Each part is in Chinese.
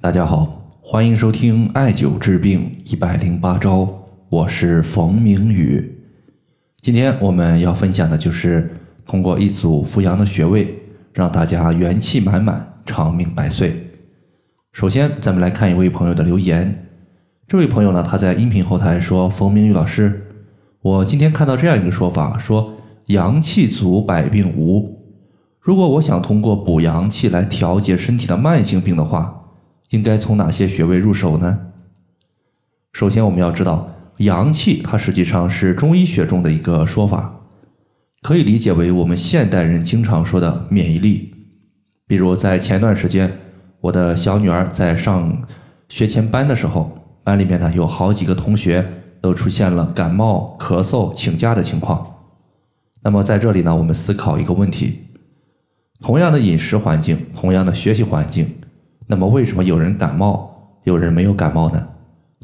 大家好，欢迎收听艾灸治病一百零八招，我是冯明宇。今天我们要分享的就是通过一组扶阳的穴位，让大家元气满满、长命百岁。首先，咱们来看一位朋友的留言。这位朋友呢，他在音频后台说：“冯明宇老师，我今天看到这样一个说法，说阳气足，百病无。如果我想通过补阳气来调节身体的慢性病的话。”应该从哪些穴位入手呢？首先，我们要知道阳气，它实际上是中医学中的一个说法，可以理解为我们现代人经常说的免疫力。比如在前段时间，我的小女儿在上学前班的时候，班里面呢有好几个同学都出现了感冒、咳嗽、请假的情况。那么在这里呢，我们思考一个问题：同样的饮食环境，同样的学习环境。那么为什么有人感冒，有人没有感冒呢？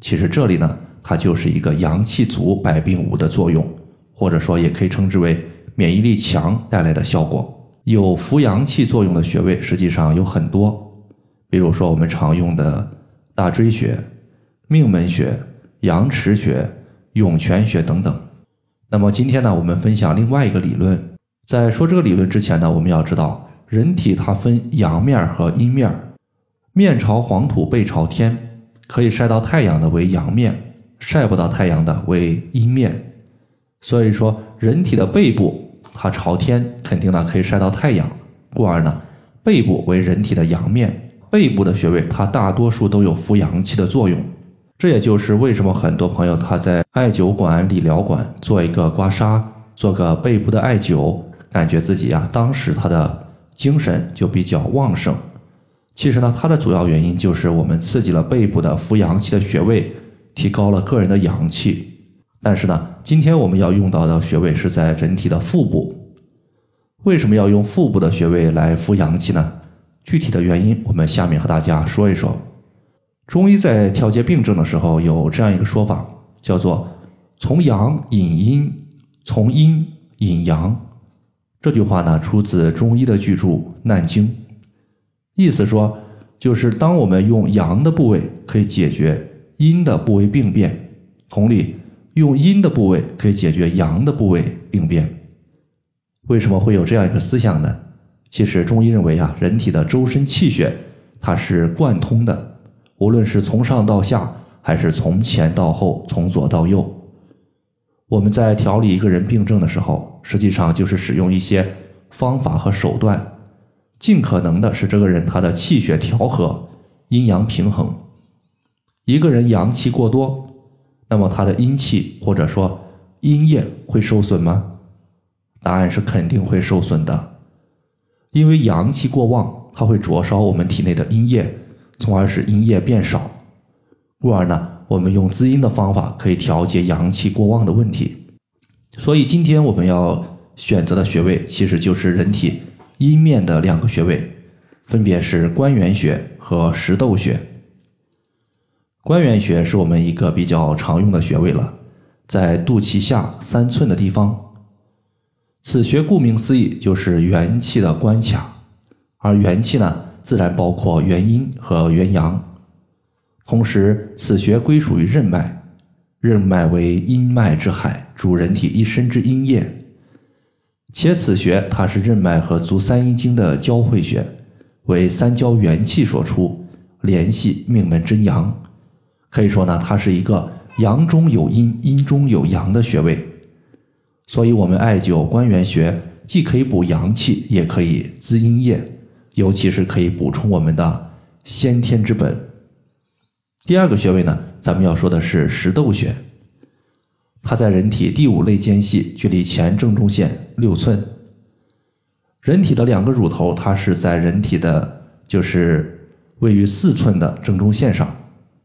其实这里呢，它就是一个阳气足，百病无的作用，或者说也可以称之为免疫力强带来的效果。有扶阳气作用的穴位实际上有很多，比如说我们常用的大椎穴、命门穴、阳池穴、涌泉穴等等。那么今天呢，我们分享另外一个理论。在说这个理论之前呢，我们要知道，人体它分阳面和阴面。面朝黄土背朝天，可以晒到太阳的为阳面，晒不到太阳的为阴面。所以说，人体的背部它朝天，肯定呢可以晒到太阳，故而呢背部为人体的阳面。背部的穴位它大多数都有扶阳气的作用。这也就是为什么很多朋友他在艾灸馆、理疗馆做一个刮痧，做个背部的艾灸，感觉自己呀当时他的精神就比较旺盛。其实呢，它的主要原因就是我们刺激了背部的扶阳气的穴位，提高了个人的阳气。但是呢，今天我们要用到的穴位是在人体的腹部。为什么要用腹部的穴位来扶阳气呢？具体的原因，我们下面和大家说一说。中医在调节病症的时候有这样一个说法，叫做“从阳引阴，从阴引阳”。这句话呢，出自中医的巨著《难经》。意思说，就是当我们用阳的部位可以解决阴的部位病变，同理，用阴的部位可以解决阳的部位病变。为什么会有这样一个思想呢？其实中医认为啊，人体的周身气血它是贯通的，无论是从上到下，还是从前到后，从左到右。我们在调理一个人病症的时候，实际上就是使用一些方法和手段。尽可能的使这个人他的气血调和，阴阳平衡。一个人阳气过多，那么他的阴气或者说阴液会受损吗？答案是肯定会受损的，因为阳气过旺，它会灼烧我们体内的阴液，从而使阴液变少。故而呢，我们用滋阴的方法可以调节阳气过旺的问题。所以今天我们要选择的穴位其实就是人体。阴面的两个穴位，分别是关元穴和石斗穴。关元穴是我们一个比较常用的穴位了，在肚脐下三寸的地方。此穴顾名思义就是元气的关卡，而元气呢，自然包括元阴和元阳。同时，此穴归属于任脉，任脉为阴脉之海，主人体一身之阴液。且此穴它是任脉和足三阴经的交汇穴，为三焦元气所出，联系命门真阳。可以说呢，它是一个阳中有阴、阴中有阳的穴位。所以，我们艾灸关元穴，既可以补阳气，也可以滋阴液，尤其是可以补充我们的先天之本。第二个穴位呢，咱们要说的是石豆穴。它在人体第五肋间隙，距离前正中线六寸。人体的两个乳头，它是在人体的，就是位于四寸的正中线上。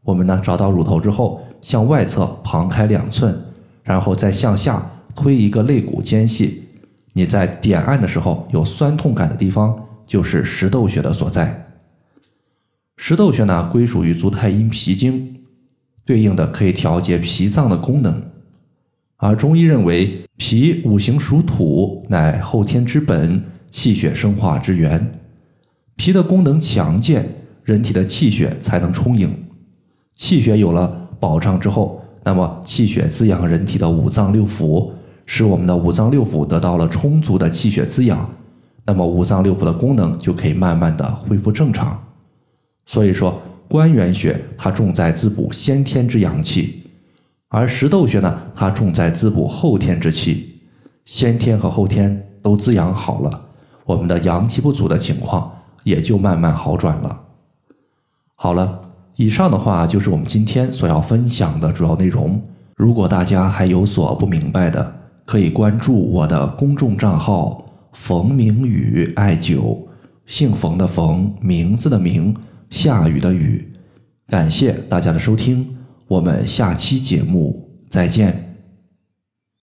我们呢找到乳头之后，向外侧旁开两寸，然后再向下推一个肋骨间隙。你在点按的时候有酸痛感的地方，就是石斗穴的所在。石斗穴呢归属于足太阴脾经，对应的可以调节脾脏的功能。而中医认为，脾五行属土，乃后天之本，气血生化之源。脾的功能强健，人体的气血才能充盈。气血有了保障之后，那么气血滋养人体的五脏六腑，使我们的五脏六腑得到了充足的气血滋养，那么五脏六腑的功能就可以慢慢的恢复正常。所以说，关元穴它重在滋补先天之阳气，而石斗穴呢，它重在滋补后天之气。先天和后天都滋养好了，我们的阳气不足的情况也就慢慢好转了。好了，以上的话就是我们今天所要分享的主要内容。如果大家还有所不明白的，可以关注我的公众账号“冯明宇艾灸”，姓冯的冯，名字的名，下雨的雨。感谢大家的收听，我们下期节目再见。